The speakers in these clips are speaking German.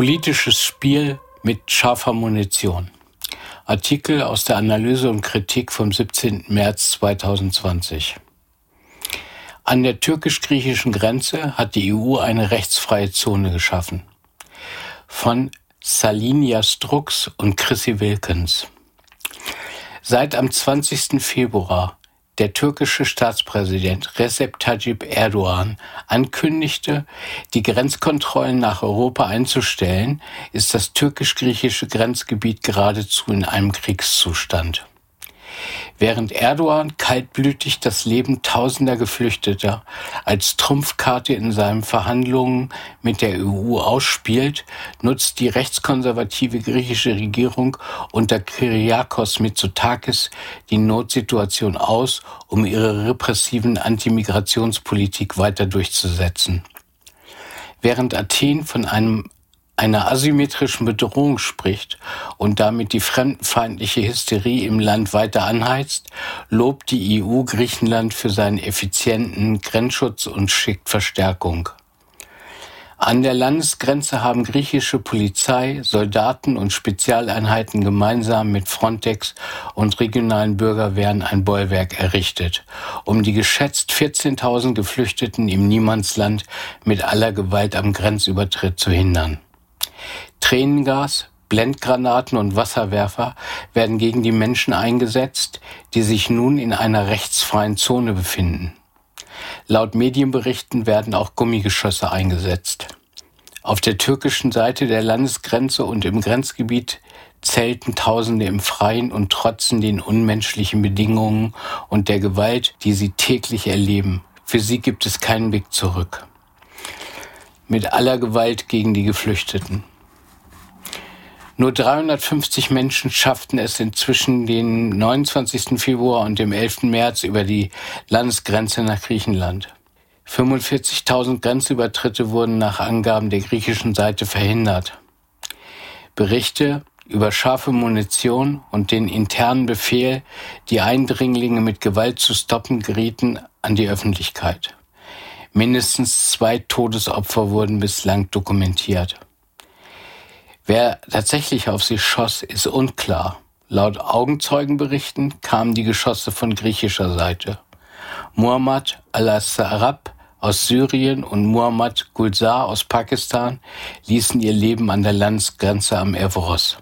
Politisches Spiel mit scharfer Munition. Artikel aus der Analyse und Kritik vom 17. März 2020. An der türkisch-griechischen Grenze hat die EU eine rechtsfreie Zone geschaffen. Von Salinia Strux und Chrissy Wilkins. Seit am 20. Februar der türkische Staatspräsident Recep Tayyip Erdogan ankündigte, die Grenzkontrollen nach Europa einzustellen, ist das türkisch-griechische Grenzgebiet geradezu in einem Kriegszustand. Während Erdogan kaltblütig das Leben tausender Geflüchteter als Trumpfkarte in seinen Verhandlungen mit der EU ausspielt, nutzt die rechtskonservative griechische Regierung unter Kyriakos Mitsotakis die Notsituation aus, um ihre repressiven Antimigrationspolitik weiter durchzusetzen. Während Athen von einem einer asymmetrischen Bedrohung spricht und damit die fremdenfeindliche Hysterie im Land weiter anheizt, lobt die EU Griechenland für seinen effizienten Grenzschutz und schickt Verstärkung. An der Landesgrenze haben griechische Polizei, Soldaten und Spezialeinheiten gemeinsam mit Frontex und regionalen Bürgerwehren ein Bollwerk errichtet, um die geschätzt 14.000 Geflüchteten im Niemandsland mit aller Gewalt am Grenzübertritt zu hindern. Tränengas, Blendgranaten und Wasserwerfer werden gegen die Menschen eingesetzt, die sich nun in einer rechtsfreien Zone befinden. Laut Medienberichten werden auch Gummigeschosse eingesetzt. Auf der türkischen Seite der Landesgrenze und im Grenzgebiet zelten Tausende im Freien und trotzen den unmenschlichen Bedingungen und der Gewalt, die sie täglich erleben. Für sie gibt es keinen Weg zurück. Mit aller Gewalt gegen die Geflüchteten. Nur 350 Menschen schafften es inzwischen den 29. Februar und dem 11. März über die Landesgrenze nach Griechenland. 45.000 Grenzübertritte wurden nach Angaben der griechischen Seite verhindert. Berichte über scharfe Munition und den internen Befehl, die Eindringlinge mit Gewalt zu stoppen, gerieten an die Öffentlichkeit. Mindestens zwei Todesopfer wurden bislang dokumentiert. Wer tatsächlich auf sie schoss, ist unklar. Laut Augenzeugenberichten kamen die Geschosse von griechischer Seite. Muhammad al-Sarab aus Syrien und Muhammad Gulzar aus Pakistan ließen ihr Leben an der Landesgrenze am Evros.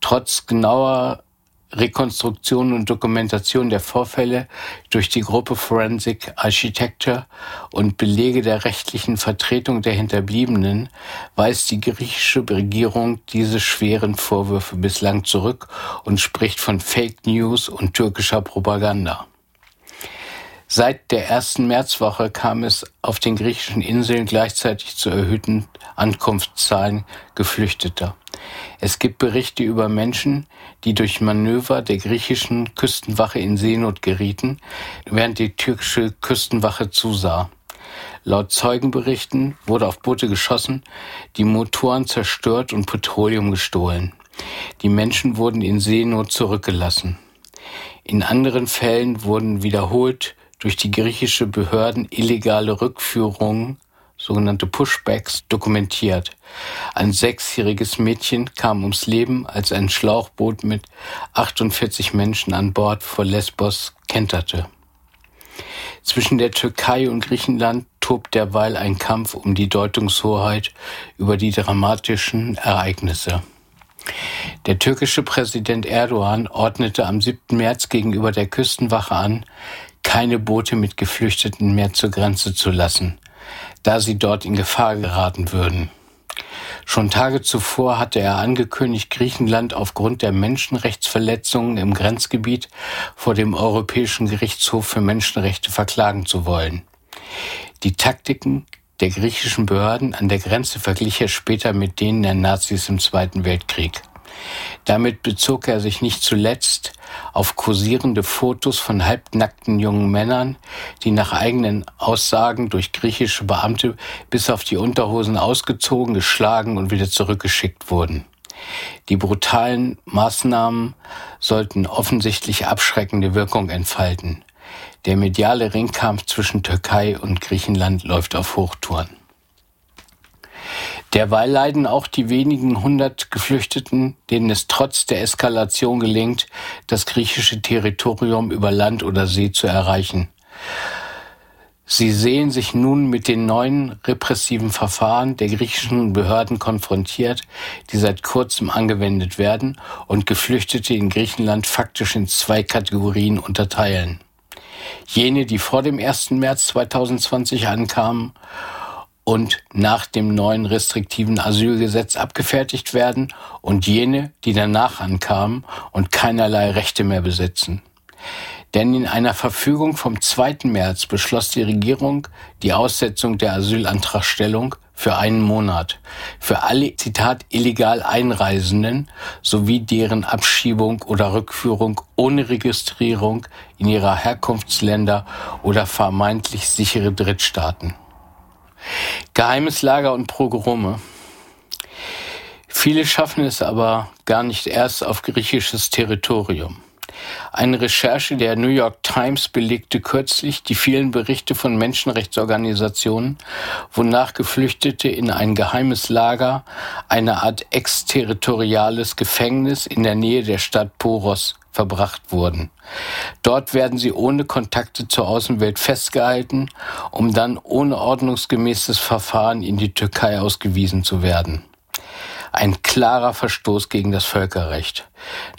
Trotz genauer Rekonstruktion und Dokumentation der Vorfälle durch die Gruppe Forensic Architecture und Belege der rechtlichen Vertretung der Hinterbliebenen weist die griechische Regierung diese schweren Vorwürfe bislang zurück und spricht von Fake News und türkischer Propaganda. Seit der ersten Märzwoche kam es auf den griechischen Inseln gleichzeitig zu erhöhten Ankunftszahlen Geflüchteter. Es gibt Berichte über Menschen, die durch Manöver der griechischen Küstenwache in Seenot gerieten, während die türkische Küstenwache zusah. Laut Zeugenberichten wurde auf Boote geschossen, die Motoren zerstört und Petroleum gestohlen. Die Menschen wurden in Seenot zurückgelassen. In anderen Fällen wurden wiederholt durch die griechische Behörden illegale Rückführungen, sogenannte Pushbacks, dokumentiert. Ein sechsjähriges Mädchen kam ums Leben, als ein Schlauchboot mit 48 Menschen an Bord vor Lesbos kenterte. Zwischen der Türkei und Griechenland tobt derweil ein Kampf um die Deutungshoheit über die dramatischen Ereignisse. Der türkische Präsident Erdogan ordnete am 7. März gegenüber der Küstenwache an, keine Boote mit Geflüchteten mehr zur Grenze zu lassen, da sie dort in Gefahr geraten würden. Schon Tage zuvor hatte er angekündigt, Griechenland aufgrund der Menschenrechtsverletzungen im Grenzgebiet vor dem Europäischen Gerichtshof für Menschenrechte verklagen zu wollen. Die Taktiken der griechischen Behörden an der Grenze verglich er später mit denen der Nazis im Zweiten Weltkrieg. Damit bezog er sich nicht zuletzt auf kursierende Fotos von halbnackten jungen Männern, die nach eigenen Aussagen durch griechische Beamte bis auf die Unterhosen ausgezogen, geschlagen und wieder zurückgeschickt wurden. Die brutalen Maßnahmen sollten offensichtlich abschreckende Wirkung entfalten. Der mediale Ringkampf zwischen Türkei und Griechenland läuft auf Hochtouren. Derweil leiden auch die wenigen hundert Geflüchteten, denen es trotz der Eskalation gelingt, das griechische Territorium über Land oder See zu erreichen. Sie sehen sich nun mit den neuen repressiven Verfahren der griechischen Behörden konfrontiert, die seit kurzem angewendet werden und Geflüchtete in Griechenland faktisch in zwei Kategorien unterteilen. Jene, die vor dem 1. März 2020 ankamen und nach dem neuen restriktiven Asylgesetz abgefertigt werden und jene, die danach ankamen und keinerlei Rechte mehr besitzen. Denn in einer Verfügung vom 2. März beschloss die Regierung die Aussetzung der Asylantragstellung für einen Monat für alle, Zitat, illegal Einreisenden sowie deren Abschiebung oder Rückführung ohne Registrierung in ihrer Herkunftsländer oder vermeintlich sichere Drittstaaten. Geheimes Lager und Progrome. Viele schaffen es aber gar nicht erst auf griechisches Territorium. Eine Recherche der New York Times belegte kürzlich die vielen Berichte von Menschenrechtsorganisationen, wonach Geflüchtete in ein geheimes Lager, eine Art exterritoriales Gefängnis in der Nähe der Stadt Poros verbracht wurden. Dort werden sie ohne Kontakte zur Außenwelt festgehalten, um dann ohne ordnungsgemäßes Verfahren in die Türkei ausgewiesen zu werden. Ein klarer Verstoß gegen das Völkerrecht.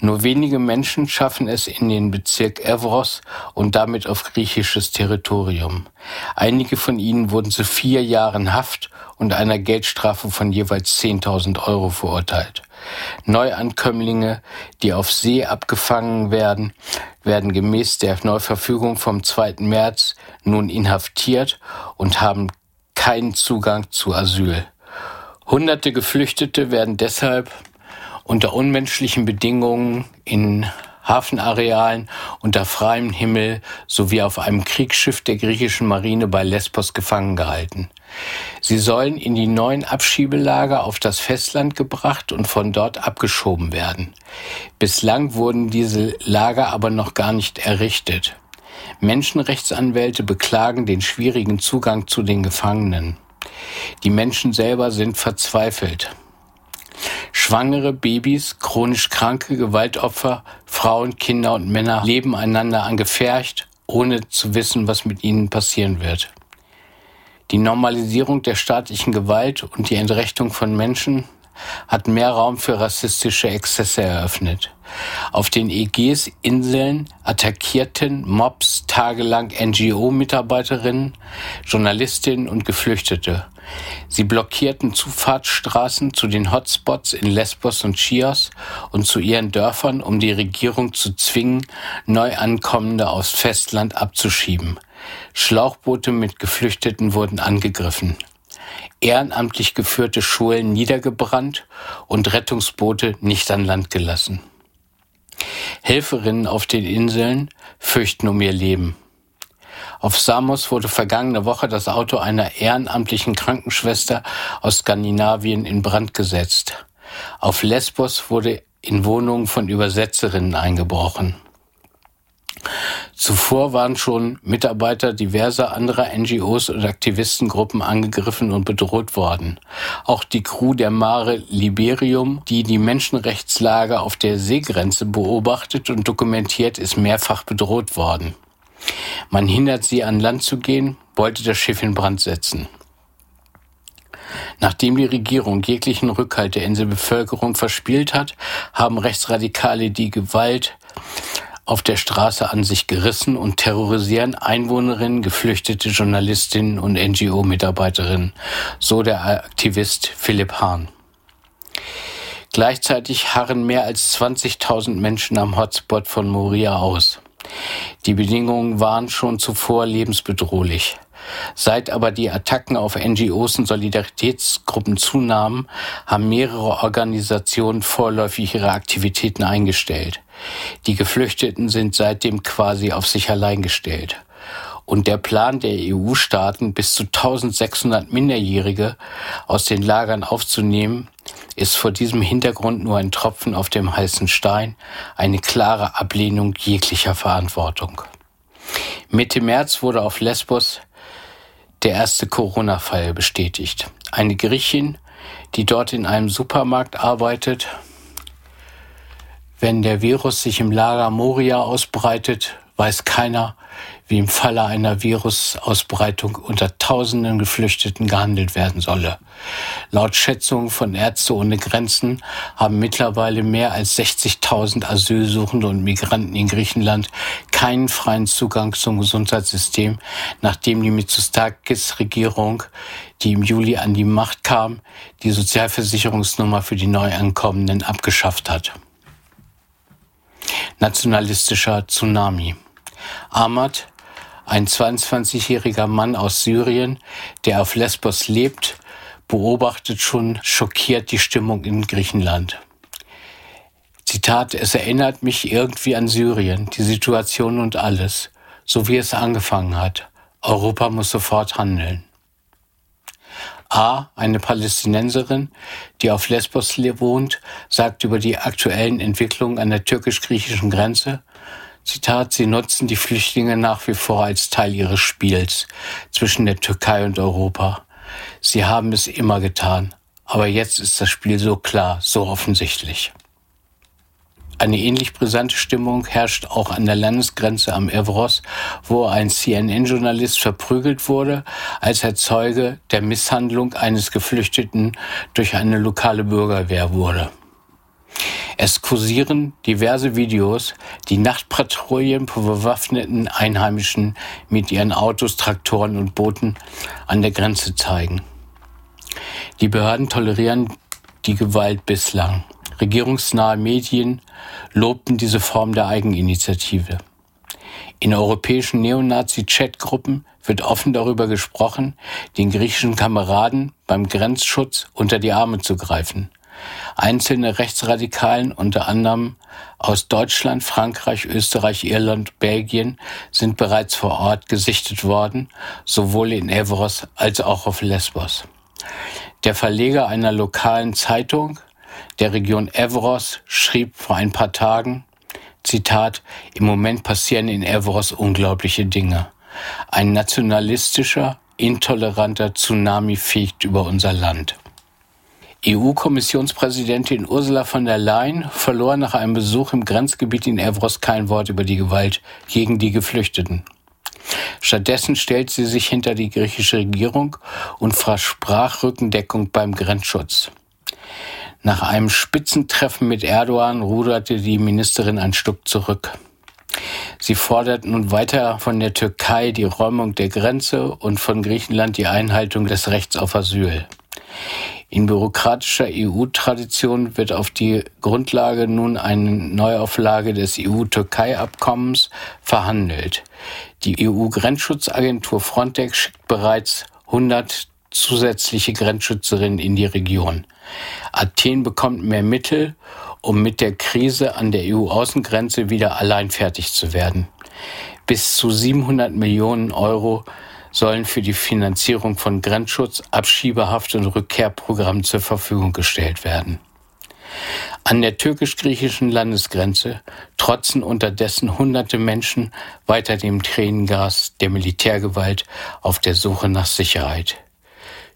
Nur wenige Menschen schaffen es in den Bezirk Evros und damit auf griechisches Territorium. Einige von ihnen wurden zu vier Jahren Haft und einer Geldstrafe von jeweils 10.000 Euro verurteilt. Neuankömmlinge, die auf See abgefangen werden, werden gemäß der Neuverfügung vom 2. März nun inhaftiert und haben keinen Zugang zu Asyl. Hunderte Geflüchtete werden deshalb unter unmenschlichen Bedingungen in Hafenarealen unter freiem Himmel sowie auf einem Kriegsschiff der griechischen Marine bei Lesbos gefangen gehalten. Sie sollen in die neuen Abschiebelager auf das Festland gebracht und von dort abgeschoben werden. Bislang wurden diese Lager aber noch gar nicht errichtet. Menschenrechtsanwälte beklagen den schwierigen Zugang zu den Gefangenen. Die Menschen selber sind verzweifelt. Schwangere, Babys, chronisch kranke, Gewaltopfer, Frauen, Kinder und Männer leben einander angefärcht, ohne zu wissen, was mit ihnen passieren wird. Die Normalisierung der staatlichen Gewalt und die Entrechtung von Menschen hat mehr Raum für rassistische Exzesse eröffnet. Auf den Ägäis-Inseln attackierten Mobs tagelang NGO-Mitarbeiterinnen, Journalistinnen und Geflüchtete. Sie blockierten Zufahrtsstraßen zu den Hotspots in Lesbos und Chios und zu ihren Dörfern, um die Regierung zu zwingen, Neuankommende aus Festland abzuschieben. Schlauchboote mit Geflüchteten wurden angegriffen ehrenamtlich geführte Schulen niedergebrannt und Rettungsboote nicht an Land gelassen. Helferinnen auf den Inseln fürchten um ihr Leben. Auf Samos wurde vergangene Woche das Auto einer ehrenamtlichen Krankenschwester aus Skandinavien in Brand gesetzt. Auf Lesbos wurde in Wohnungen von Übersetzerinnen eingebrochen. Zuvor waren schon Mitarbeiter diverser anderer NGOs und Aktivistengruppen angegriffen und bedroht worden. Auch die Crew der Mare Liberium, die die Menschenrechtslage auf der Seegrenze beobachtet und dokumentiert, ist mehrfach bedroht worden. Man hindert sie an Land zu gehen, wollte das Schiff in Brand setzen. Nachdem die Regierung jeglichen Rückhalt der Inselbevölkerung verspielt hat, haben Rechtsradikale die Gewalt auf der Straße an sich gerissen und terrorisieren Einwohnerinnen, geflüchtete Journalistinnen und NGO-Mitarbeiterinnen, so der Aktivist Philipp Hahn. Gleichzeitig harren mehr als 20.000 Menschen am Hotspot von Moria aus. Die Bedingungen waren schon zuvor lebensbedrohlich. Seit aber die Attacken auf NGOs und Solidaritätsgruppen zunahmen, haben mehrere Organisationen vorläufig ihre Aktivitäten eingestellt. Die Geflüchteten sind seitdem quasi auf sich allein gestellt. Und der Plan der EU-Staaten, bis zu 1600 Minderjährige aus den Lagern aufzunehmen, ist vor diesem Hintergrund nur ein Tropfen auf dem heißen Stein, eine klare Ablehnung jeglicher Verantwortung. Mitte März wurde auf Lesbos der erste Corona-Fall bestätigt. Eine Griechin, die dort in einem Supermarkt arbeitet. Wenn der Virus sich im Lager Moria ausbreitet, weiß keiner, wie im Falle einer Virusausbreitung unter tausenden Geflüchteten gehandelt werden solle. Laut Schätzungen von Ärzte ohne Grenzen haben mittlerweile mehr als 60.000 Asylsuchende und Migranten in Griechenland keinen freien Zugang zum Gesundheitssystem, nachdem die Mitsotakis-Regierung, die im Juli an die Macht kam, die Sozialversicherungsnummer für die Neuankommenden abgeschafft hat. Nationalistischer Tsunami. Ahmad ein 22-jähriger Mann aus Syrien, der auf Lesbos lebt, beobachtet schon schockiert die Stimmung in Griechenland. Zitat, es erinnert mich irgendwie an Syrien, die Situation und alles, so wie es angefangen hat. Europa muss sofort handeln. A, eine Palästinenserin, die auf Lesbos wohnt, sagt über die aktuellen Entwicklungen an der türkisch-griechischen Grenze, Zitat, sie nutzen die Flüchtlinge nach wie vor als Teil ihres Spiels zwischen der Türkei und Europa. Sie haben es immer getan, aber jetzt ist das Spiel so klar, so offensichtlich. Eine ähnlich brisante Stimmung herrscht auch an der Landesgrenze am Evros, wo ein CNN-Journalist verprügelt wurde, als er Zeuge der Misshandlung eines Geflüchteten durch eine lokale Bürgerwehr wurde. Es kursieren diverse Videos, die Nachtpatrouillen bewaffneten Einheimischen mit ihren Autos, Traktoren und Booten an der Grenze zeigen. Die Behörden tolerieren die Gewalt bislang. Regierungsnahe Medien lobten diese Form der Eigeninitiative. In europäischen Neonazi-Chatgruppen wird offen darüber gesprochen, den griechischen Kameraden beim Grenzschutz unter die Arme zu greifen. Einzelne Rechtsradikalen, unter anderem aus Deutschland, Frankreich, Österreich, Irland, Belgien, sind bereits vor Ort gesichtet worden, sowohl in Evros als auch auf Lesbos. Der Verleger einer lokalen Zeitung der Region Evros schrieb vor ein paar Tagen, Zitat, im Moment passieren in Evros unglaubliche Dinge. Ein nationalistischer, intoleranter Tsunami fegt über unser Land. EU-Kommissionspräsidentin Ursula von der Leyen verlor nach einem Besuch im Grenzgebiet in Evros kein Wort über die Gewalt gegen die Geflüchteten. Stattdessen stellt sie sich hinter die griechische Regierung und versprach Rückendeckung beim Grenzschutz. Nach einem Spitzentreffen mit Erdogan ruderte die Ministerin ein Stück zurück. Sie fordert nun weiter von der Türkei die Räumung der Grenze und von Griechenland die Einhaltung des Rechts auf Asyl. In bürokratischer EU-Tradition wird auf die Grundlage nun eine Neuauflage des EU-Türkei-Abkommens verhandelt. Die EU-Grenzschutzagentur Frontex schickt bereits 100 zusätzliche Grenzschützerinnen in die Region. Athen bekommt mehr Mittel, um mit der Krise an der EU-Außengrenze wieder allein fertig zu werden. Bis zu 700 Millionen Euro sollen für die Finanzierung von Grenzschutz, Abschiebehaft und Rückkehrprogrammen zur Verfügung gestellt werden. An der türkisch-griechischen Landesgrenze trotzen unterdessen hunderte Menschen weiter dem Tränengas der Militärgewalt auf der Suche nach Sicherheit.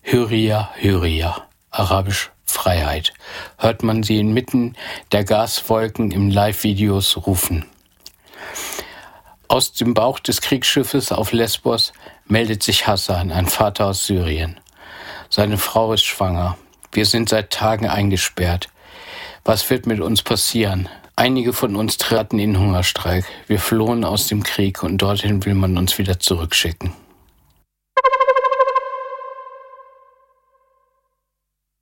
Hyria, Hyria, arabisch Freiheit, hört man sie inmitten der Gaswolken im Live-Videos rufen. Aus dem Bauch des Kriegsschiffes auf Lesbos meldet sich Hassan, ein Vater aus Syrien. Seine Frau ist schwanger. Wir sind seit Tagen eingesperrt. Was wird mit uns passieren? Einige von uns traten in Hungerstreik. Wir flohen aus dem Krieg und dorthin will man uns wieder zurückschicken.